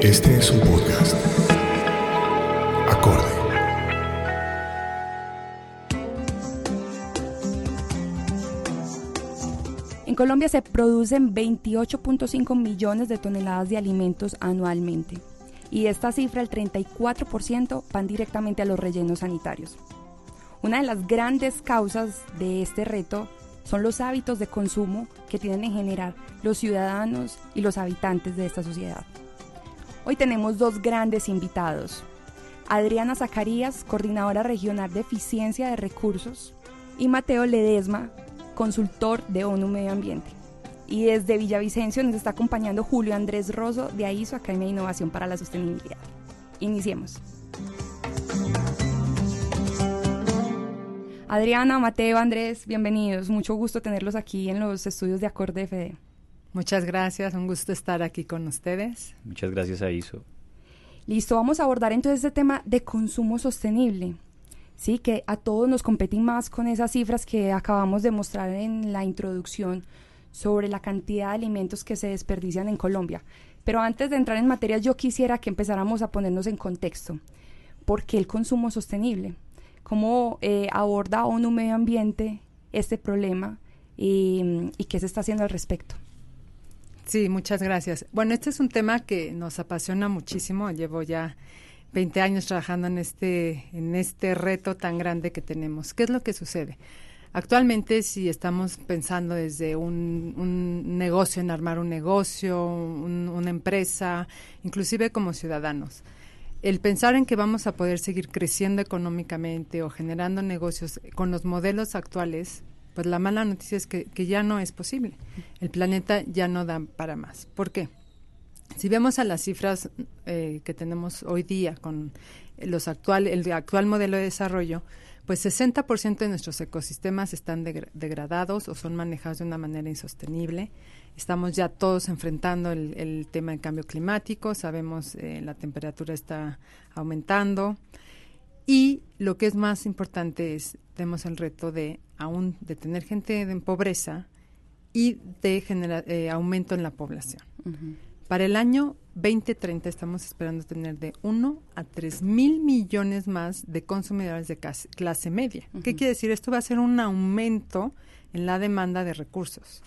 Este es un podcast. Acorde. En Colombia se producen 28.5 millones de toneladas de alimentos anualmente y esta cifra el 34% van directamente a los rellenos sanitarios. Una de las grandes causas de este reto son los hábitos de consumo que tienen en general los ciudadanos y los habitantes de esta sociedad. Hoy tenemos dos grandes invitados. Adriana Zacarías, coordinadora regional de eficiencia de recursos, y Mateo Ledesma, consultor de ONU Medio Ambiente. Y desde Villavicencio nos está acompañando Julio Andrés Rosso de AISO, Academia de Innovación para la Sostenibilidad. Iniciemos. Adriana, Mateo, Andrés, bienvenidos. Mucho gusto tenerlos aquí en los estudios de Acorde FD. Muchas gracias, un gusto estar aquí con ustedes. Muchas gracias a ISO. Listo, vamos a abordar entonces este tema de consumo sostenible. Sí, que a todos nos competen más con esas cifras que acabamos de mostrar en la introducción sobre la cantidad de alimentos que se desperdician en Colombia. Pero antes de entrar en materia, yo quisiera que empezáramos a ponernos en contexto. ¿Por qué el consumo sostenible? cómo eh, aborda ONU Medio Ambiente este problema y, y qué se está haciendo al respecto. Sí, muchas gracias. Bueno, este es un tema que nos apasiona muchísimo. Llevo ya 20 años trabajando en este, en este reto tan grande que tenemos. ¿Qué es lo que sucede? Actualmente, si estamos pensando desde un, un negocio, en armar un negocio, un, una empresa, inclusive como ciudadanos, el pensar en que vamos a poder seguir creciendo económicamente o generando negocios con los modelos actuales, pues la mala noticia es que, ya no es posible. El planeta ya no da para más. ¿Por qué? Si vemos a las cifras eh, que tenemos hoy día con los actual, el actual modelo de desarrollo, pues 60% de nuestros ecosistemas están degradados o son manejados de una manera insostenible. Estamos ya todos enfrentando el, tema del cambio climático, sabemos eh, la temperatura está aumentando y lo que es más importante es tenemos el reto de aún de tener gente en pobreza y de eh, aumento en la población. Para el año 2030 estamos esperando tener de 1 a 3 mil millones más de consumidores de clase, media. ¿Qué quiere decir? Esto va a ser un aumento en la demanda de recursos.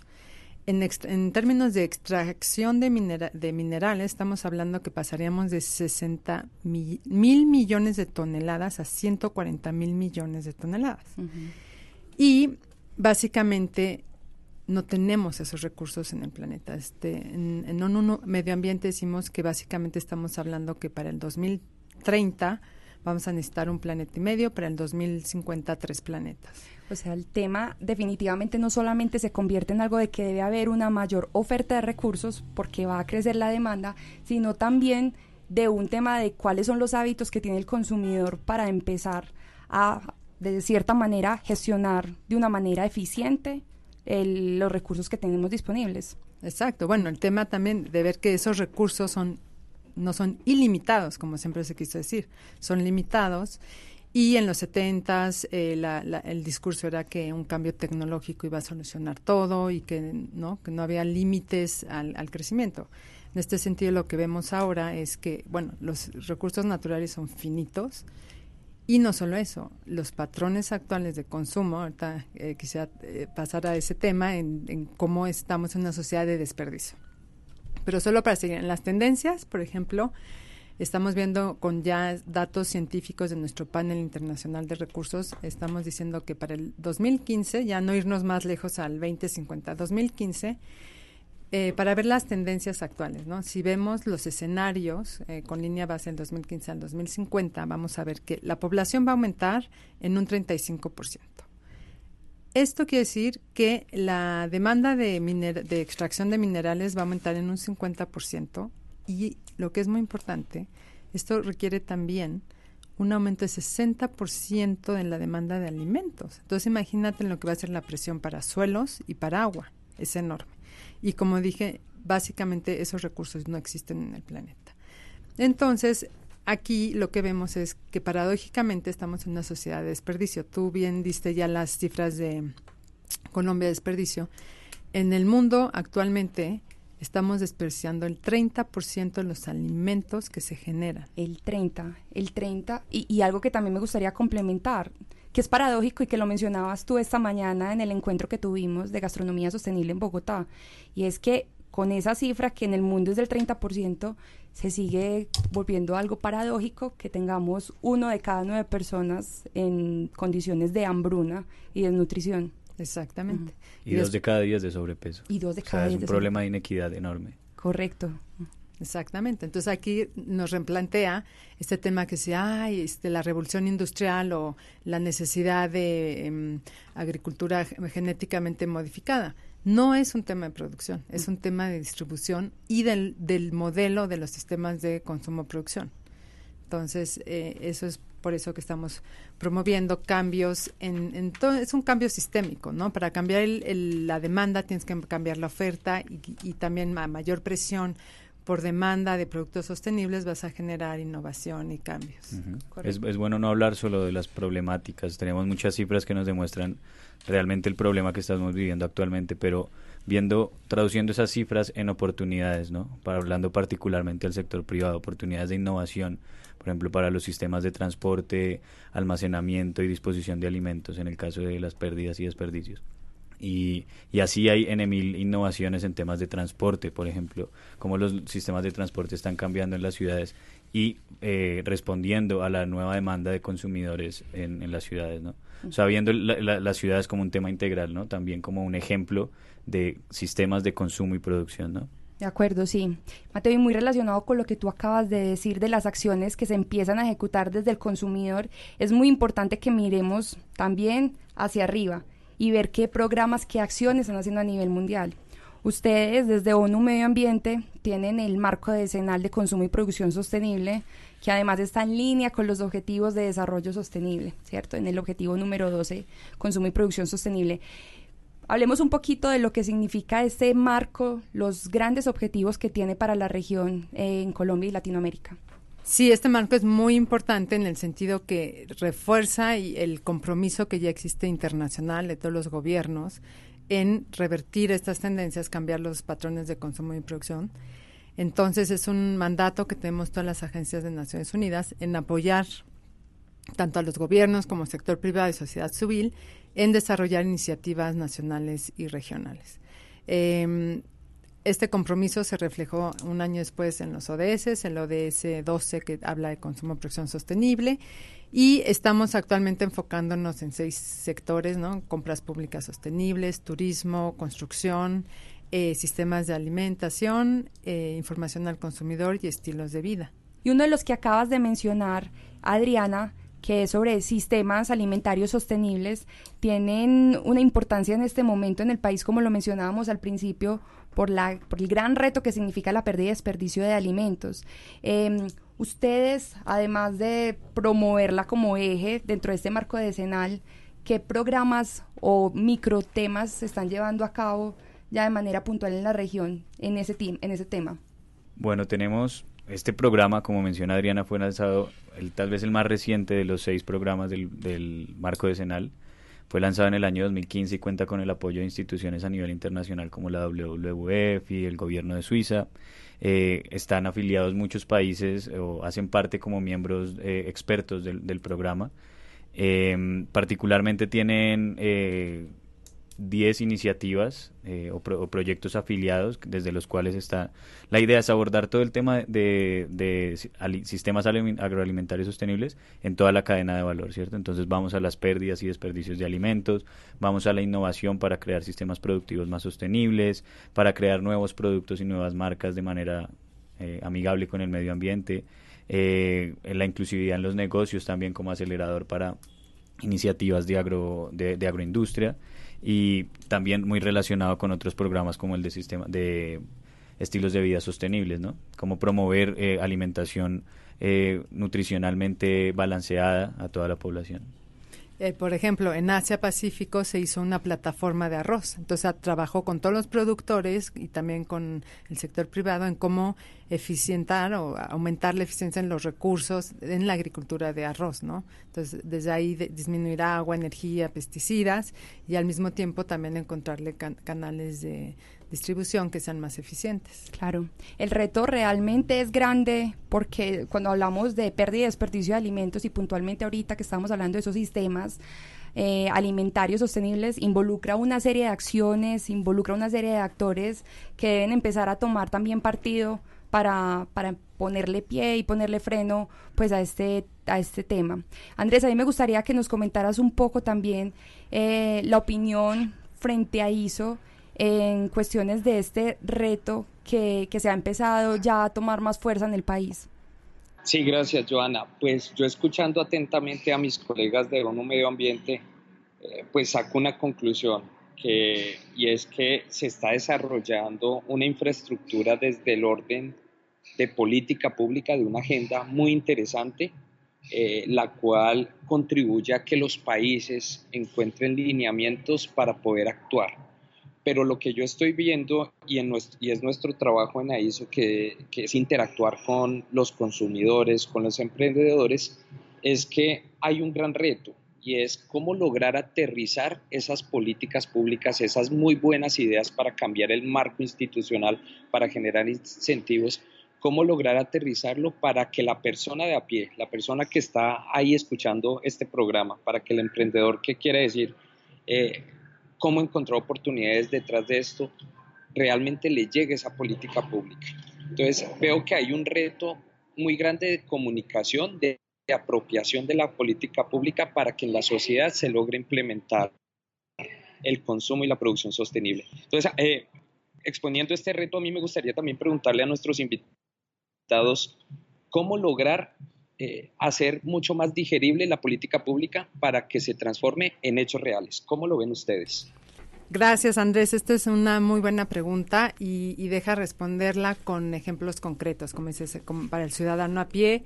En, términos de extracción de, de, minerales, estamos hablando que pasaríamos de 60 mil millones de toneladas a 140 mil millones de toneladas. Y básicamente no tenemos esos recursos en el planeta. Este, en, en Medio Ambiente decimos que básicamente estamos hablando que para el 2030 vamos a necesitar un planeta y medio, para el 2050 tres planetas. O sea, el tema definitivamente no solamente se convierte en algo de que debe haber una mayor oferta de recursos porque va a crecer la demanda, sino también de un tema de cuáles son los hábitos que tiene el consumidor para empezar a, de cierta manera, gestionar de una manera eficiente los recursos que tenemos disponibles. Exacto. Bueno, el tema también de ver que esos recursos son no son ilimitados, como siempre se quiso decir, son limitados. Y en los 70 eh, el discurso era que un cambio tecnológico iba a solucionar todo y que no, que no había límites al, al crecimiento. En este sentido, lo que vemos ahora es que, bueno, los recursos naturales son finitos y no solo eso, los patrones actuales de consumo, ahorita eh, quisiera eh, pasar a ese tema en, cómo estamos en una sociedad de desperdicio. Pero solo para seguir en las tendencias, por ejemplo, estamos viendo con ya datos científicos de nuestro panel internacional de recursos, estamos diciendo que para el 2015, ya no irnos más lejos al 2050, 2015, eh, para ver las tendencias actuales, ¿no? Si vemos los escenarios eh, con línea base del 2015 al 2050, vamos a ver que la población va a aumentar en un 35%. Esto quiere decir que la demanda de, de extracción de minerales va a aumentar en un 50% y lo que es muy importante, esto requiere también un aumento de 60% en la demanda de alimentos. Entonces imagínate lo que va a ser la presión para suelos y para agua. Es enorme. Y como dije, básicamente esos recursos no existen en el planeta. Entonces, aquí lo que vemos es que paradójicamente estamos en una sociedad de desperdicio. Tú bien diste ya las cifras de Colombia de desperdicio. En el mundo actualmente estamos desperdiciando el 30% de los alimentos que se generan. El 30, el 30, y, y algo que también me gustaría complementar, que es paradójico y que lo mencionabas tú esta mañana en el encuentro que tuvimos de gastronomía sostenible en Bogotá, y es que con esa cifra que en el mundo es del 30%, se sigue volviendo algo paradójico que tengamos uno de cada nueve personas en condiciones de hambruna y desnutrición. Exactamente. Y, dos de cada diez de sobrepeso. Y dos de cada Es un problema de inequidad enorme. Correcto. Exactamente. Entonces aquí nos replantea este tema que se hay, este, la revolución industrial o la necesidad de em, agricultura genéticamente modificada. No es un tema de producción, es un tema de distribución y del, del modelo de los sistemas de consumo-producción. Entonces, eh, eso es por eso que estamos promoviendo cambios en, en es un cambio sistémico, ¿no? Para cambiar el, la demanda tienes que cambiar la oferta y, y también a mayor presión por demanda de productos sostenibles vas a generar innovación y cambios. es, es, bueno no hablar solo de las problemáticas, tenemos muchas cifras que nos demuestran realmente el problema que estamos viviendo actualmente, pero viendo, traduciendo esas cifras en oportunidades, ¿no? Para hablando particularmente del sector privado, oportunidades de innovación, por ejemplo, para los sistemas de transporte, almacenamiento y disposición de alimentos, en el caso de las pérdidas y desperdicios. Y, y, así hay N mil innovaciones en temas de transporte, por ejemplo, cómo los sistemas de transporte están cambiando en las ciudades y eh, respondiendo a la nueva demanda de consumidores en, en las ciudades, ¿no? O sea, viendo la, las ciudades como un tema integral, ¿no? También como un ejemplo de sistemas de consumo y producción, ¿no? De acuerdo, sí. Mateo, y muy relacionado con lo que tú acabas de decir de las acciones que se empiezan a ejecutar desde el consumidor, es muy importante que miremos también hacia arriba y ver qué programas, qué acciones están haciendo a nivel mundial. Ustedes desde ONU Medio Ambiente tienen el marco decenal de consumo y producción sostenible, que además está en línea con los objetivos de desarrollo sostenible, ¿cierto? En el objetivo número 12, consumo y producción sostenible. Hablemos un poquito de lo que significa este marco, los grandes objetivos que tiene para la región eh, en Colombia y Latinoamérica. Sí, este marco es muy importante en el sentido que refuerza el compromiso que ya existe internacional de todos los gobiernos en revertir estas tendencias, cambiar los patrones de consumo y producción. Entonces es un mandato que tenemos todas las agencias de Naciones Unidas en apoyar tanto a los gobiernos como sector privado y sociedad civil en desarrollar iniciativas nacionales y regionales. Eh, este compromiso se reflejó un año después en los ODS, en el ODS 12 que habla de consumo y producción sostenible y estamos actualmente enfocándonos en seis sectores, ¿no? Compras públicas sostenibles, turismo, construcción, eh, sistemas de alimentación, eh, información al consumidor y estilos de vida. Y uno de los que acabas de mencionar, Adriana, que es sobre sistemas alimentarios sostenibles, tienen una importancia en este momento en el país, como lo mencionábamos al principio, por, la, por el gran reto que significa la pérdida y desperdicio de alimentos. Eh, ustedes, además de promoverla como eje dentro de este marco decenal, ¿qué programas o microtemas se están llevando a cabo ya de manera puntual en la región en ese, tema? Bueno, tenemos este programa, como menciona Adriana, fue lanzado el, tal vez el más reciente de los seis programas del marco decenal. Fue lanzado en el año 2015 y cuenta con el apoyo de instituciones a nivel internacional como la WWF y el gobierno de Suiza. Eh, están afiliados muchos países o hacen parte como miembros eh, expertos del, programa. Eh, particularmente tienen eh, 10 iniciativas eh, o, pro, o, proyectos afiliados desde los cuales está la idea es abordar todo el tema de, de, sistemas agroalimentarios sostenibles en toda la cadena de valor, ¿cierto? Entonces vamos a las pérdidas y desperdicios de alimentos, vamos a la innovación para crear sistemas productivos más sostenibles, para crear nuevos productos y nuevas marcas de manera eh, amigable con el medio ambiente, eh, la inclusividad en los negocios también como acelerador para iniciativas de, agro, de agroindustria y también muy relacionado con otros programas como el de sistema de estilos de vida sostenibles, ¿no? Como promover eh, alimentación eh, nutricionalmente balanceada a toda la población. Eh, por ejemplo, en Asia Pacífico se hizo una plataforma de arroz. Entonces trabajó con todos los productores y también con el sector privado en cómo eficientar o aumentar la eficiencia en los recursos en la agricultura de arroz, ¿no? Entonces, desde ahí de, disminuir agua, energía, pesticidas y al mismo tiempo también encontrarle can canales de, distribución que sean más eficientes. Claro, el reto realmente es grande porque cuando hablamos de pérdida y desperdicio de alimentos y puntualmente ahorita que estamos hablando de esos sistemas eh, alimentarios sostenibles, involucra una serie de acciones, involucra una serie de actores que deben empezar a tomar también partido para, para ponerle pie y ponerle freno pues a este, a este tema. Andrés, a mí me gustaría que nos comentaras un poco también eh, la opinión frente a ISO en cuestiones de este reto que, se ha empezado ya a tomar más fuerza en el país. Sí, gracias, Joana. Pues yo escuchando atentamente a mis colegas de ONU Medio Ambiente, eh, pues saco una conclusión, que, y es que se está desarrollando una infraestructura desde el orden de política pública, de una agenda muy interesante, eh, la cual contribuye a que los países encuentren lineamientos para poder actuar pero lo que yo estoy viendo y, es nuestro trabajo en AISO, que, que es interactuar con los consumidores, con los emprendedores, es que hay un gran reto y es cómo lograr aterrizar esas políticas públicas, esas muy buenas ideas para cambiar el marco institucional, para generar incentivos, cómo lograr aterrizarlo para que la persona de a pie, la persona que está ahí escuchando este programa, para que el emprendedor, ¿qué quiere decir? Eh, cómo encontrar oportunidades detrás de esto, realmente le llegue esa política pública. Entonces veo que hay un reto muy grande de comunicación, de, apropiación de la política pública para que en la sociedad se logre implementar el consumo y la producción sostenible. Entonces, eh, exponiendo este reto, a mí me gustaría también preguntarle a nuestros invitados cómo lograr eh, hacer mucho más digerible la política pública para que se transforme en hechos reales. ¿Cómo lo ven ustedes? Gracias, Andrés. Esta es una muy buena pregunta y, deja responderla con ejemplos concretos, como dices, para el ciudadano a pie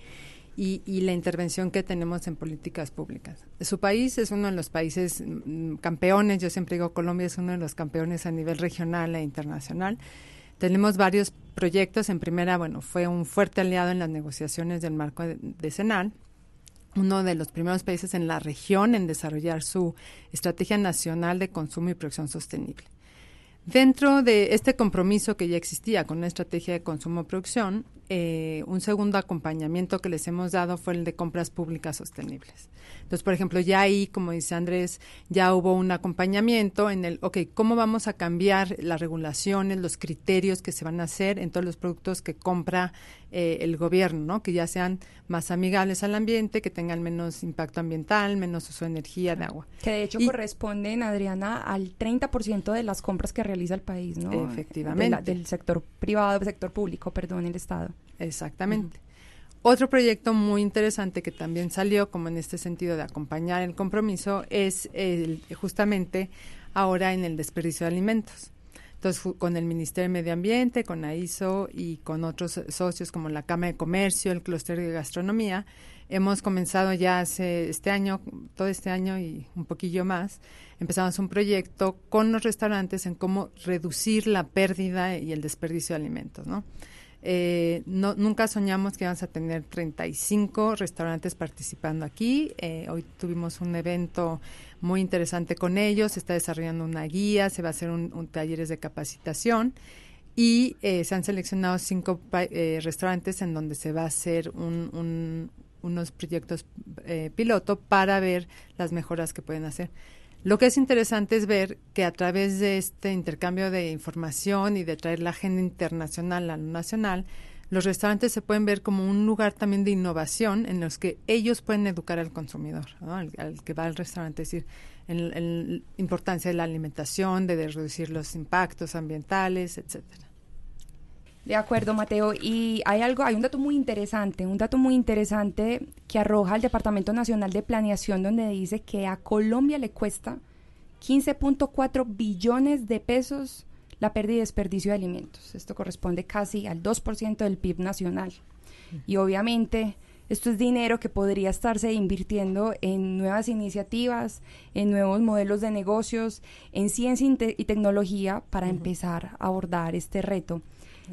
y, la intervención que tenemos en políticas públicas. Su país es uno de los países mm, campeones, yo siempre digo Colombia es uno de los campeones a nivel regional e internacional tenemos varios proyectos. En primera, bueno, fue un fuerte aliado en las negociaciones del marco de, uno de los primeros países en la región en desarrollar su Estrategia Nacional de Consumo y Producción Sostenible. Dentro de este compromiso que ya existía con una estrategia de consumo-producción, eh, un segundo acompañamiento que les hemos dado fue el de compras públicas sostenibles. Entonces, por ejemplo, ya ahí, como dice Andrés, ya hubo un acompañamiento en el, ok, ¿cómo vamos a cambiar las regulaciones, los criterios que se van a hacer en todos los productos que compra eh, el gobierno, ¿no? Que ya sean más amigables al ambiente, que tengan menos impacto ambiental, menos uso de energía, de agua. Que de hecho corresponden, Adriana, al 30% de las compras que realiza el país, ¿no? Efectivamente. del sector privado, del sector público, perdón, el Estado. Exactamente. Otro proyecto muy interesante que también salió, como en este sentido de acompañar el compromiso, es el, justamente ahora en el desperdicio de alimentos. Entonces, con el Ministerio de Medio Ambiente, con AISO y con otros socios como la Cámara de Comercio, el Clúster de Gastronomía, hemos comenzado ya hace este año, todo este año y un poquillo más, empezamos un proyecto con los restaurantes en cómo reducir la pérdida y el desperdicio de alimentos, ¿no? Eh, no, nunca soñamos que íbamos a tener 35 restaurantes participando aquí. Eh, hoy tuvimos un evento muy interesante con ellos. Se está desarrollando una guía, se va a hacer un, talleres de capacitación y eh, se han seleccionado cinco restaurantes en donde se va a hacer unos proyectos piloto para ver las mejoras que pueden hacer. Lo que es interesante es ver que a través de este intercambio de información y de traer la agenda internacional a lo nacional, los restaurantes se pueden ver como un lugar también de innovación en los que ellos pueden educar al consumidor, al, que va al restaurante, es decir, en, la importancia de la alimentación, de, reducir los impactos ambientales, etcétera. De acuerdo, Mateo. Y hay algo, hay un dato muy interesante, un dato muy interesante que arroja el Departamento Nacional de Planeación, donde dice que a Colombia le cuesta 15.4 billones de pesos la pérdida y desperdicio de alimentos. Esto corresponde casi al 2% del PIB nacional. Y obviamente esto es dinero que podría estarse invirtiendo en nuevas iniciativas, en nuevos modelos de negocios, en ciencia y tecnología para empezar a abordar este reto.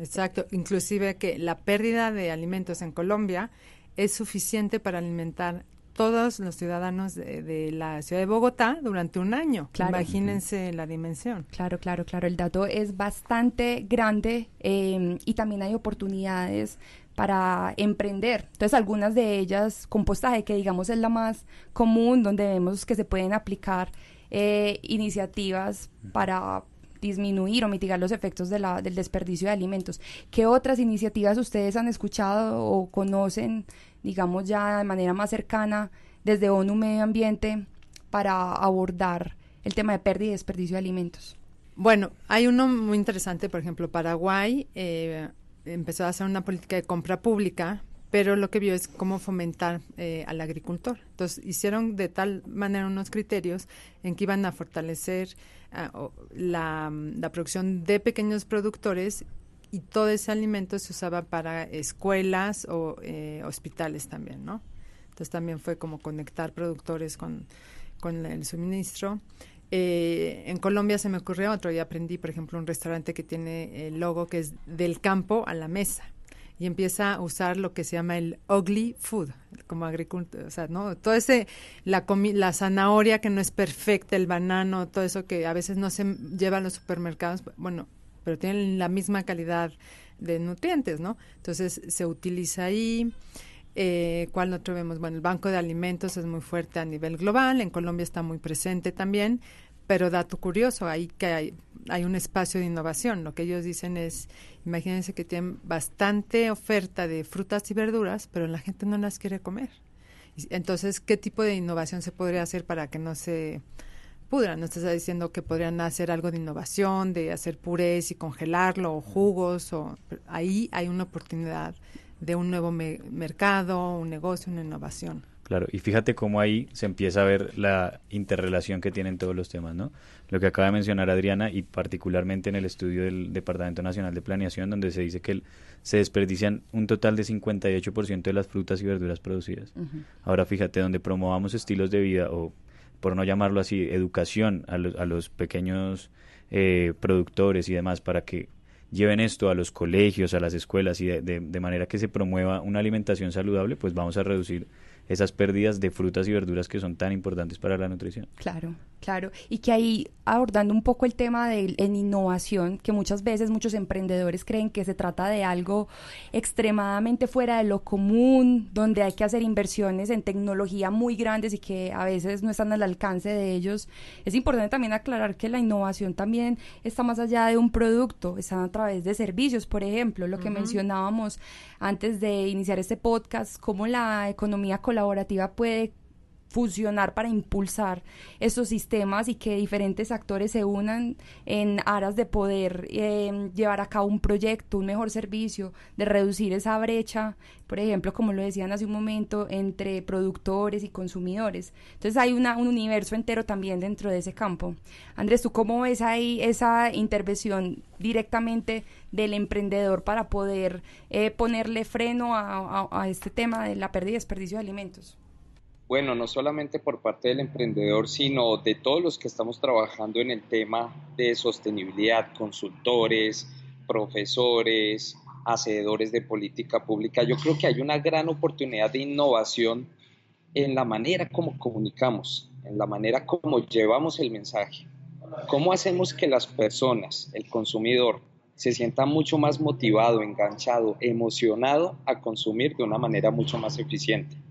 Exacto, inclusive que la pérdida de alimentos en Colombia es suficiente para alimentar todos los ciudadanos de, la ciudad de Bogotá durante un año. Imagínense la dimensión. Claro, claro, claro. El dato es bastante grande em, y también hay oportunidades para emprender. Entonces, algunas de ellas, compostaje, que digamos es la más común, donde vemos que se pueden aplicar eh, iniciativas para disminuir o mitigar los efectos de la, del desperdicio de alimentos. ¿Qué otras iniciativas ustedes han escuchado o conocen, digamos ya de manera más cercana, desde ONU Medio Ambiente para abordar el tema de pérdida y desperdicio de alimentos? Bueno, hay uno muy interesante, por ejemplo, Paraguay eh, empezó a hacer una política de compra pública pero lo que vio es cómo fomentar eh, al agricultor. Entonces hicieron de tal manera unos criterios en que iban a fortalecer ah, la, producción de pequeños productores y todo ese alimento se usaba para escuelas o eh, hospitales también, ¿no? Entonces también fue como conectar productores con, con el suministro. Eh, en Colombia se me ocurrió otro y aprendí, por ejemplo, un restaurante que tiene el logo que es del campo a la mesa y empieza a usar lo que se llama el ugly food, como agricultor, o sea, ¿no? Todo ese, la, la zanahoria que no es perfecta, el banano, todo eso que a veces no se lleva a los supermercados, bueno, pero tienen la misma calidad de nutrientes, ¿no? Entonces se utiliza ahí. Eh, ¿Cuál otro vemos? Bueno, el Banco de Alimentos es muy fuerte a nivel global, en Colombia está muy presente también, pero dato curioso, ahí que hay, hay un espacio de innovación. Lo que ellos dicen es, imagínense que tienen bastante oferta de frutas y verduras, pero la gente no las quiere comer. Entonces, ¿qué tipo de innovación se podría hacer para que no se pudran? No estás diciendo que podrían hacer algo de innovación, de hacer purés y congelarlo, o jugos, o ahí hay una oportunidad de un nuevo mercado, un negocio, una innovación. Claro, y fíjate cómo ahí se empieza a ver la interrelación que tienen todos los temas, ¿no? Lo que acaba de mencionar Adriana y particularmente en el estudio del Departamento Nacional de Planeación, donde se dice que se desperdician un total de 58% de las frutas y verduras producidas. Ahora fíjate, donde promovamos estilos de vida o, por no llamarlo así, educación a los, a los pequeños eh, productores y demás para que lleven esto a los colegios, a las escuelas y de, de manera que se promueva una alimentación saludable, pues vamos a reducir esas pérdidas de frutas y verduras que son tan importantes para la nutrición. Claro, claro. Y que ahí abordando un poco el tema de en innovación, que muchas veces muchos emprendedores creen que se trata de algo extremadamente fuera de lo común, donde hay que hacer inversiones en tecnología muy grandes y que a veces no están al alcance de ellos. Es importante también aclarar que la innovación también está más allá de un producto, está a través de servicios, por ejemplo, lo que mencionábamos antes de iniciar este podcast, cómo la economía colaborativa puede funcionar para impulsar estos sistemas y que diferentes actores se unan en aras de poder em, llevar a cabo un proyecto, un mejor servicio, de reducir esa brecha, por ejemplo, como lo decían hace un momento, entre productores y consumidores. Entonces hay una, un universo entero también dentro de ese campo. Andrés, ¿tú cómo ves ahí esa intervención directamente del emprendedor para poder eh, ponerle freno a, a este tema de la pérdida y desperdicio de alimentos? Bueno, no solamente por parte del emprendedor, sino de todos los que estamos trabajando en el tema de sostenibilidad, consultores, profesores, hacedores de política pública. Yo creo que hay una gran oportunidad de innovación en la manera como comunicamos, en la manera como llevamos el mensaje. ¿Cómo hacemos que las personas, el consumidor, se sienta mucho más motivado, enganchado, emocionado a consumir de una manera mucho más eficiente?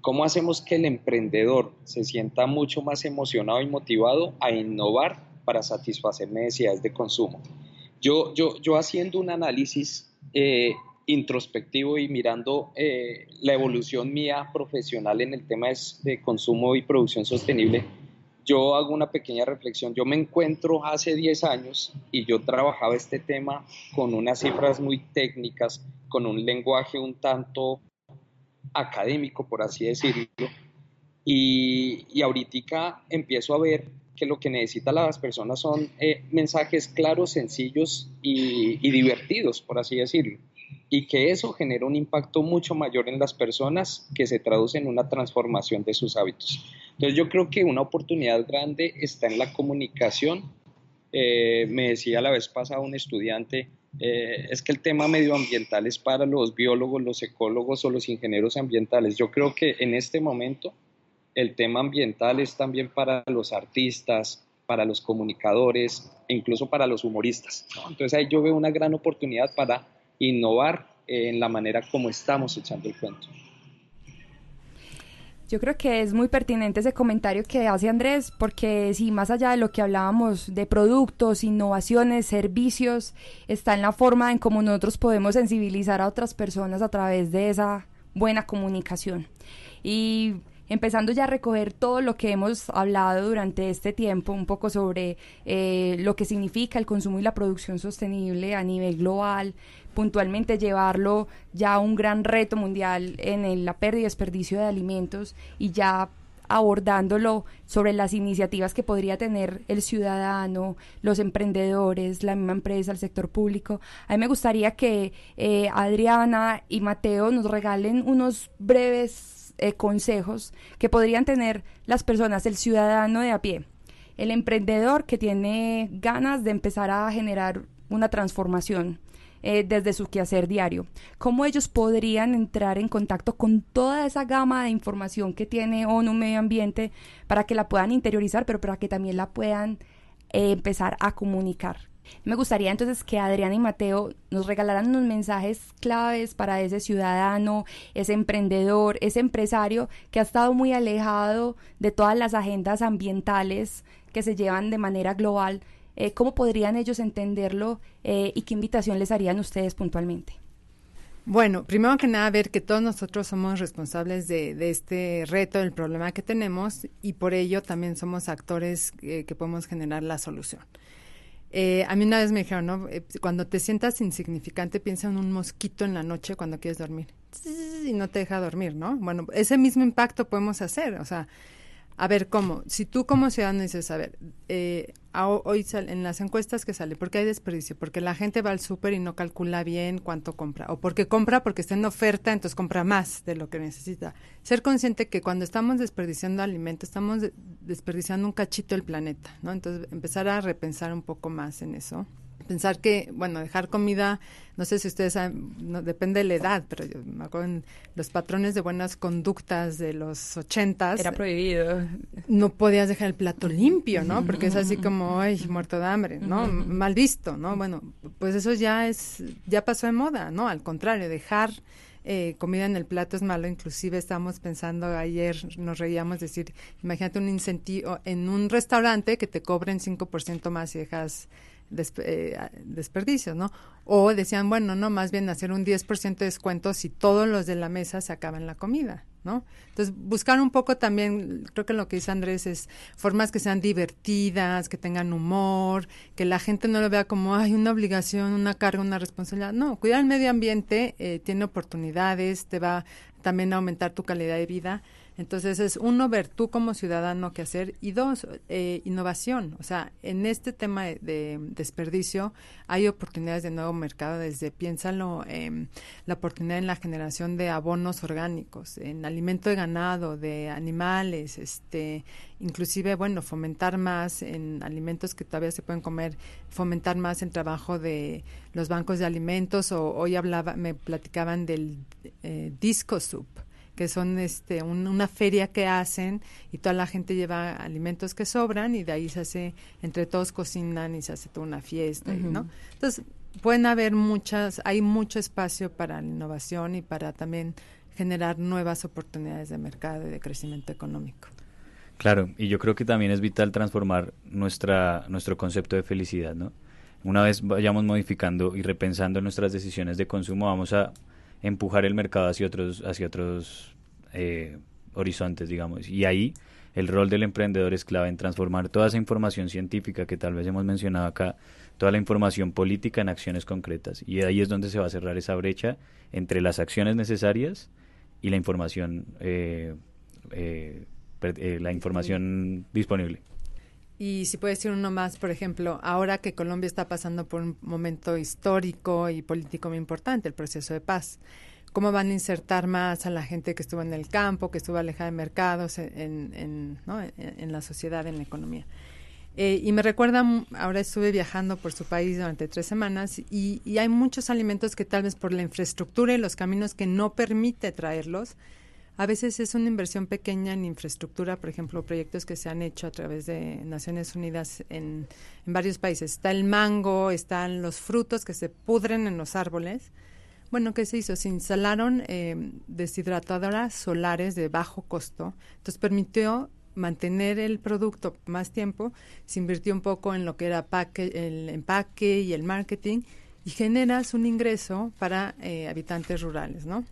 ¿Cómo hacemos que el emprendedor se sienta mucho más emocionado y motivado a innovar para satisfacer necesidades de consumo? Yo, yo, yo haciendo un análisis eh, introspectivo y mirando eh, la evolución mía profesional en el tema de, consumo y producción sostenible, yo hago una pequeña reflexión. Yo me encuentro hace 10 años y yo trabajaba este tema con unas cifras muy técnicas, con un lenguaje un tanto académico, por así decirlo, y, y ahorita empiezo a ver que lo que necesitan las personas son eh, mensajes claros, sencillos y, y, divertidos, por así decirlo. Y que eso genera un impacto mucho mayor en las personas que se traduce en una transformación de sus hábitos. Entonces yo creo que una oportunidad grande está en la comunicación. Eh, me decía la vez pasada un estudiante, eh, es que el tema medioambiental es para los biólogos, los ecólogos o los ingenieros ambientales. Yo creo que en este momento el tema ambiental es también para los artistas, para los comunicadores e incluso para los humoristas. Entonces ahí yo veo una gran oportunidad para innovar en la manera como estamos echando el cuento. Yo creo que es muy pertinente ese comentario que hace Andrés, porque si más allá de lo que hablábamos de productos, innovaciones, servicios, está en la forma en cómo nosotros podemos sensibilizar a otras personas a través de esa buena comunicación. Y empezando ya a recoger todo lo que hemos hablado durante este tiempo, un poco sobre eh, lo que significa el consumo y la producción sostenible a nivel global, puntualmente llevarlo ya a un gran reto mundial en la pérdida y desperdicio de alimentos y ya abordándolo sobre las iniciativas que podría tener el ciudadano, los emprendedores, la misma empresa, el sector público. A mí me gustaría que eh, Adriana y Mateo nos regalen unos breves eh, consejos que podrían tener las personas, el ciudadano de a pie, el emprendedor que tiene ganas de empezar a generar una transformación eh, desde su quehacer diario. ¿Cómo ellos podrían entrar en contacto con toda esa gama de información que tiene ONU Medio Ambiente para que la puedan interiorizar, pero para que también la puedan eh, empezar a comunicar? Me gustaría entonces que Adriana y Mateo nos regalaran unos mensajes claves para ese ciudadano, ese emprendedor, ese empresario que ha estado muy alejado de todas las agendas ambientales que se llevan de manera global eh, ¿Cómo podrían ellos entenderlo eh, y qué invitación les harían ustedes puntualmente? Bueno, primero que nada, ver que todos nosotros somos responsables de, este reto, del problema que tenemos y por ello también somos actores eh, que podemos generar la solución. a mí una vez me dijeron, ¿no? cuando te sientas insignificante, piensa en un mosquito en la noche cuando quieres dormir y no te deja dormir, ¿no? Bueno, ese mismo impacto podemos hacer, o sea, a ver, ¿cómo? Si tú como ciudadano dices, a ver, eh, hoy en las encuestas que sale, ¿por qué hay desperdicio? Porque la gente va al súper y no calcula bien cuánto compra. O porque compra porque está en oferta, entonces compra más de lo que necesita. Ser consciente que cuando estamos desperdiciando alimento, estamos desperdiciando un cachito del planeta, ¿no? Entonces, empezar a repensar un poco más en eso pensar que, bueno, dejar comida, no sé si ustedes saben, no, depende de la edad, pero yo me acuerdo en los patrones de buenas conductas de los ochentas. Era prohibido. No podías dejar el plato limpio, ¿no? Porque es así como, ay, muerto de hambre, ¿no? Mal visto, ¿no? Bueno, pues eso ya es, ya pasó de moda, ¿no? Al contrario, dejar eh, comida en el plato es malo. Inclusive estamos pensando ayer, nos reíamos decir, imagínate un incentivo en un restaurante que te cobren 5% más y dejas eh, desperdicios, ¿no? O decían, bueno, no, más bien hacer un 10% de descuento si todos los de la mesa se acaban la comida, ¿no? Entonces, buscar un poco también, creo que lo que dice Andrés es formas que sean divertidas, que tengan humor, que la gente no lo vea como, hay una obligación, una carga, una responsabilidad. No, cuidar el medio ambiente eh, tiene oportunidades, te va también a aumentar tu calidad de vida entonces es uno, ver tú como ciudadano qué hacer y dos, eh, innovación. O sea, en este tema de, desperdicio hay oportunidades de nuevo mercado desde, piénsalo, eh, la oportunidad en la generación de abonos orgánicos, en alimento de ganado, de animales, este, inclusive, bueno, fomentar más en alimentos que todavía se pueden comer, fomentar más el trabajo de los bancos de alimentos o hoy hablaba, me platicaban del eh, disco soup que son este una feria que hacen y toda la gente lleva alimentos que sobran y de ahí se hace entre todos cocinan y se hace toda una fiesta no entonces pueden haber muchas hay mucho espacio para la innovación y para también generar nuevas oportunidades de mercado y de crecimiento económico. Claro y yo creo que también es vital transformar nuestra nuestro concepto de felicidad no una vez vayamos modificando y repensando nuestras decisiones de consumo vamos a empujar el mercado hacia otros, hacia otros eh, horizontes, digamos. Y ahí el rol del emprendedor es clave en transformar toda esa información científica que tal vez hemos mencionado acá, toda la información política en acciones concretas. Y ahí es donde se va a cerrar esa brecha entre las acciones necesarias y la información, eh, eh, la información disponible. Y si puede decir uno más, por ejemplo, ahora que Colombia está pasando por un momento histórico y político muy importante, el proceso de paz, ¿cómo van a insertar más a la gente que estuvo en el campo, que estuvo alejada de mercados, en, ¿no? en, la sociedad, en la economía? Eh, y me recuerda, ahora estuve viajando por su país durante tres semanas y, y, hay muchos alimentos que tal vez por la infraestructura y los caminos que no permite traerlos, A veces es una inversión pequeña en infraestructura, por ejemplo, proyectos que se han hecho a través de Naciones Unidas en, varios países. Está el mango, están los frutos que se pudren en los árboles. Bueno, ¿qué se hizo? Se instalaron eh, deshidratadoras solares de bajo costo. Entonces permitió mantener el producto más tiempo. Se invirtió un poco en lo que era el empaque y el marketing y generas un ingreso para eh, habitantes rurales, ¿no?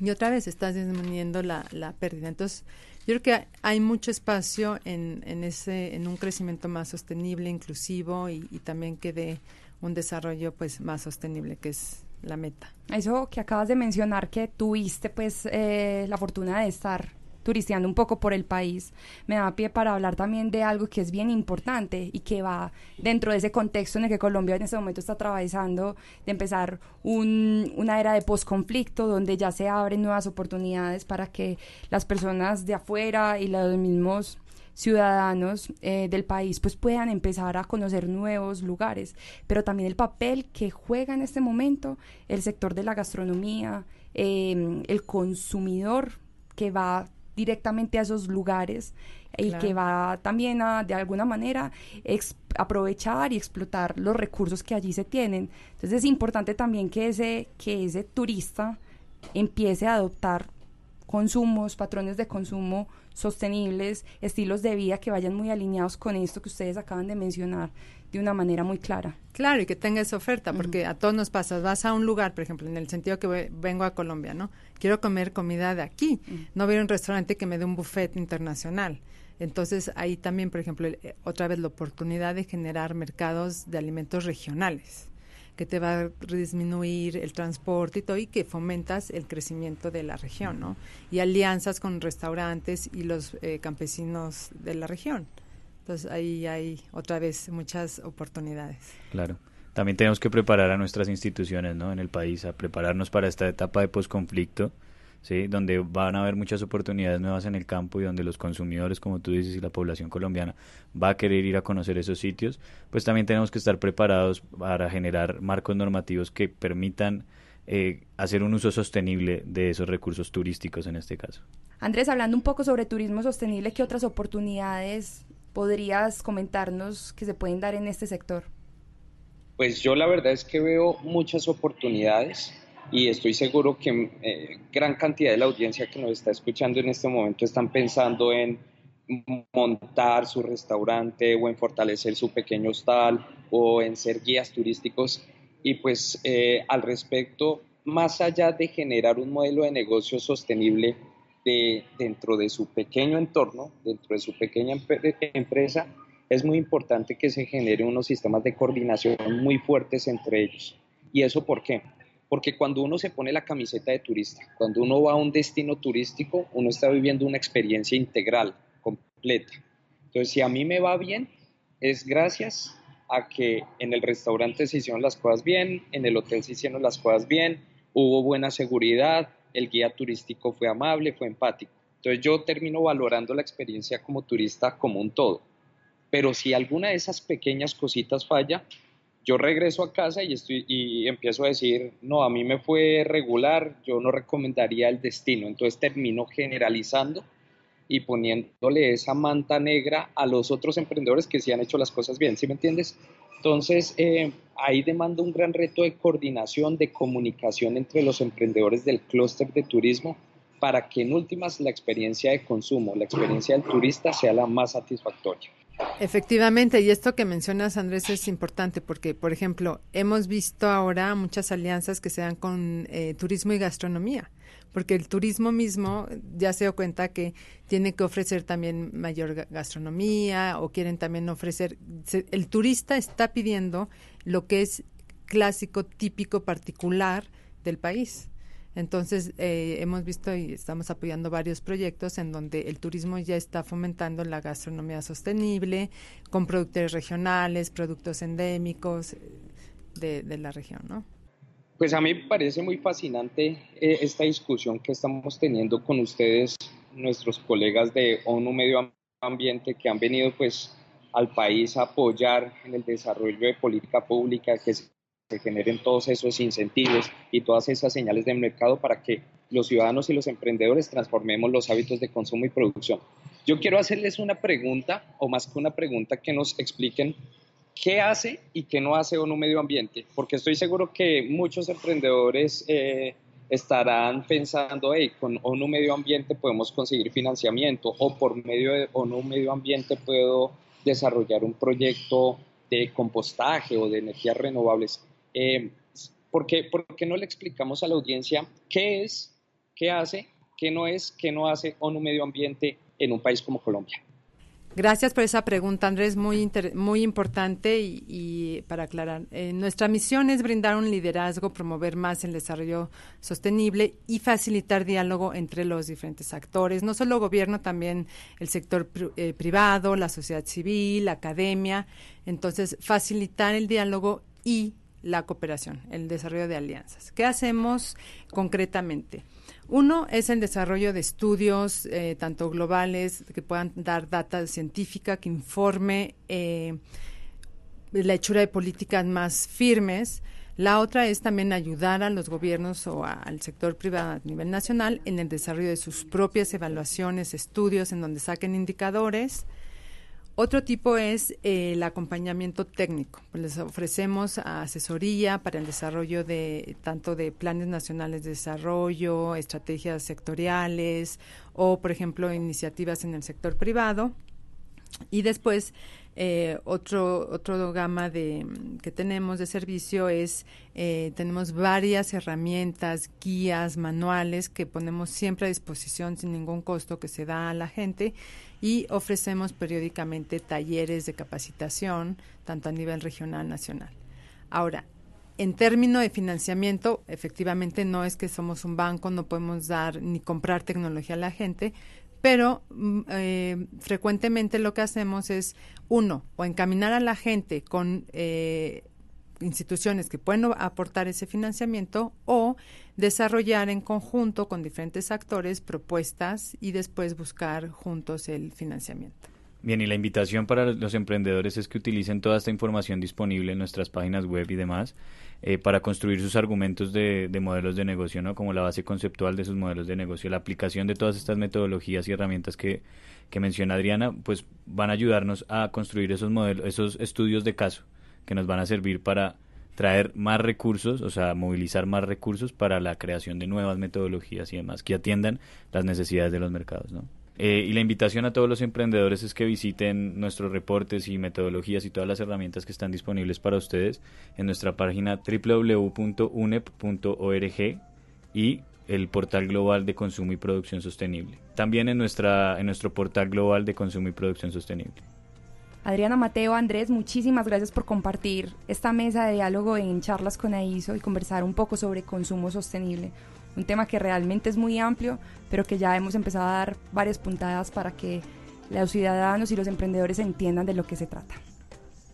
Y otra vez estás disminuyendo la, la pérdida. Entonces, yo creo que hay mucho espacio en, en, ese, en un crecimiento más sostenible, inclusivo y, también que dé un desarrollo pues más sostenible, que es la meta. Eso que acabas de mencionar, que tuviste pues eh, la fortuna de estar turisteando un poco por el país, me da pie para hablar también de algo que es bien importante y que va dentro de ese contexto en el que Colombia en este momento está atravesando de empezar un, una era de posconflicto donde ya se abren nuevas oportunidades para que las personas de afuera y los mismos ciudadanos eh, del país pues puedan empezar a conocer nuevos lugares, pero también el papel que juega en este momento el sector de la gastronomía, eh, el consumidor que va directamente a esos lugares y que va también a, de alguna manera, aprovechar y explotar los recursos que allí se tienen. Entonces es importante también que ese, que ese turista empiece a adoptar consumos, patrones de consumo sostenibles, estilos de vida que vayan muy alineados con esto que ustedes acaban de mencionar de una manera muy clara. Claro, y que tenga esa oferta, porque a todos nos pasa, vas a un lugar, por ejemplo, en el sentido que vengo a Colombia, ¿no? Quiero comer comida de aquí, no voy a un restaurante que me dé un buffet internacional. Entonces, ahí también, por ejemplo, eh, otra vez la oportunidad de generar mercados de alimentos regionales que te va a disminuir el transporte y todo, y que fomentas el crecimiento de la región, ¿no? Y alianzas con restaurantes y los eh, campesinos de la región. Entonces ahí hay otra vez muchas oportunidades. Claro. También tenemos que preparar a nuestras instituciones, ¿no? En el país, a prepararnos para esta etapa de posconflicto ¿sí? donde van a haber muchas oportunidades nuevas en el campo y donde los consumidores, como tú dices, y la población colombiana va a querer ir a conocer esos sitios, pues también tenemos que estar preparados para generar marcos normativos que permitan eh, hacer un uso sostenible de esos recursos turísticos en este caso. Andrés, hablando un poco sobre turismo sostenible, ¿qué otras oportunidades podrías comentarnos que se pueden dar en este sector? Pues yo la verdad es que veo muchas oportunidades y estoy seguro que eh, gran cantidad de la audiencia que nos está escuchando en este momento están pensando en montar su restaurante o en fortalecer su pequeño hostal o en ser guías turísticos y pues eh, al respecto, más allá de generar un modelo de negocio sostenible de, dentro de su pequeño entorno, dentro de su pequeña empresa, es muy importante que se generen unos sistemas de coordinación muy fuertes entre ellos. ¿Y eso por qué? Porque cuando uno se pone la camiseta de turista, cuando uno va a un destino turístico, uno está viviendo una experiencia integral, completa. Entonces, si a mí me va bien, es gracias a que en el restaurante se hicieron las cosas bien, en el hotel se hicieron las cosas bien, hubo buena seguridad, el guía turístico fue amable, fue empático. Entonces yo termino valorando la experiencia como turista como un todo. Pero si alguna de esas pequeñas cositas falla, yo regreso a casa y, estoy, y empiezo a decir, no, a mí me fue regular, yo no recomendaría el destino. Entonces termino generalizando y poniéndole esa manta negra a los otros emprendedores que sí han hecho las cosas bien, ¿sí me entiendes? Entonces, eh, ahí demanda un gran reto de coordinación, de comunicación entre los emprendedores del clúster de turismo para que en últimas la experiencia de consumo, la experiencia del turista sea la más satisfactoria. Efectivamente, y esto que mencionas, Andrés, es importante porque, por ejemplo, hemos visto ahora muchas alianzas que se dan con eh, turismo y gastronomía, porque el turismo mismo ya se dio cuenta que tiene que ofrecer también mayor gastronomía o quieren también ofrecer, el turista está pidiendo lo que es clásico, típico, particular del país. Entonces, eh, hemos visto y estamos apoyando varios proyectos en donde el turismo ya está fomentando la gastronomía sostenible, con productores regionales, productos endémicos eh, de, la región, ¿no? Pues a mí me parece muy fascinante eh, esta discusión que estamos teniendo con ustedes, nuestros colegas de ONU Medio Ambiente, que han venido pues al país a apoyar en el desarrollo de política pública, que se generen todos esos incentivos y todas esas señales de mercado para que los ciudadanos y los emprendedores transformemos los hábitos de consumo y producción. Yo quiero hacerles una pregunta, o más que una pregunta, que nos expliquen qué hace y qué no hace ONU Medio Ambiente, porque estoy seguro que muchos emprendedores eh, estarán pensando, hey, con ONU Medio Ambiente podemos conseguir financiamiento o por medio de ONU Medio Ambiente puedo desarrollar un proyecto de compostaje o de energías renovables. Eh, ¿por, qué, ¿Por qué no le explicamos a la audiencia qué es, qué hace, qué no es, qué no hace ONU Medio Ambiente en un país como Colombia? Gracias por esa pregunta, Andrés, muy, importante y, para aclarar. Eh, nuestra misión es brindar un liderazgo, promover más el desarrollo sostenible y facilitar diálogo entre los diferentes actores, no solo gobierno, también el sector eh, privado, la sociedad civil, la academia. Entonces, facilitar el diálogo y la cooperación, el desarrollo de alianzas. ¿Qué hacemos concretamente? Uno es el desarrollo de estudios, eh, tanto globales, que puedan dar data científica, que informe eh, la hechura de políticas más firmes. La otra es también ayudar a los gobiernos o al sector privado a nivel nacional en el desarrollo de sus propias evaluaciones, estudios en donde saquen indicadores otro tipo es eh, el acompañamiento técnico. Les ofrecemos asesoría para el desarrollo de tanto de planes nacionales de desarrollo, estrategias sectoriales o, por ejemplo, iniciativas en el sector privado. Y después eh, otro otro gama de que tenemos de servicio es eh, tenemos varias herramientas, guías, manuales que ponemos siempre a disposición sin ningún costo que se da a la gente y ofrecemos periódicamente talleres de capacitación, tanto a nivel regional, nacional. Ahora, en términos de financiamiento, efectivamente no es que somos un banco, no podemos dar ni comprar tecnología a la gente, pero mm, eh, frecuentemente lo que hacemos es, uno, o encaminar a la gente con eh, instituciones que pueden aportar ese financiamiento o desarrollar en conjunto con diferentes actores propuestas y después buscar juntos el financiamiento. Bien, y la invitación para los emprendedores es que utilicen toda esta información disponible en nuestras páginas web y demás eh, para construir sus argumentos de, modelos de negocio, ¿no? Como la base conceptual de sus modelos de negocio. La aplicación de todas estas metodologías y herramientas que, que menciona Adriana, pues van a ayudarnos a construir esos modelos, esos estudios de caso que nos van a servir para traer más recursos, o sea, movilizar más recursos para la creación de nuevas metodologías y demás que atiendan las necesidades de los mercados, ¿no? Eh, y la invitación a todos los emprendedores es que visiten nuestros reportes y metodologías y todas las herramientas que están disponibles para ustedes en nuestra página www.unep.org y el portal global de consumo y producción sostenible. También en, nuestra, en nuestro portal global de consumo y producción sostenible. Adriana Mateo, Andrés, muchísimas gracias por compartir esta mesa de diálogo en charlas con AISO y conversar un poco sobre consumo sostenible. Un tema que realmente es muy amplio, pero que ya hemos empezado a dar varias puntadas para que los ciudadanos y los emprendedores entiendan de lo que se trata.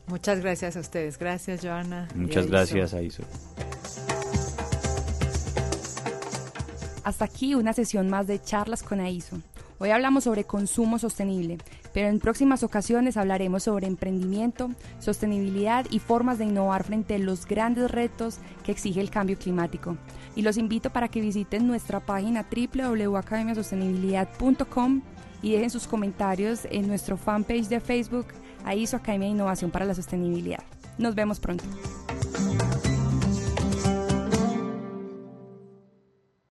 Muchas gracias a ustedes. Gracias, Joana. Muchas gracias, AISO. Hasta aquí una sesión más de charlas con AISO. Hoy hablamos sobre consumo sostenible, pero en próximas ocasiones hablaremos sobre emprendimiento, sostenibilidad y formas de innovar frente a los grandes retos que exige el cambio climático. Y los invito para que visiten nuestra página www.academiasostenibilidad.com y dejen sus comentarios en nuestro fanpage de Facebook, ahí su Academia de Innovación para la Sostenibilidad. Nos vemos pronto.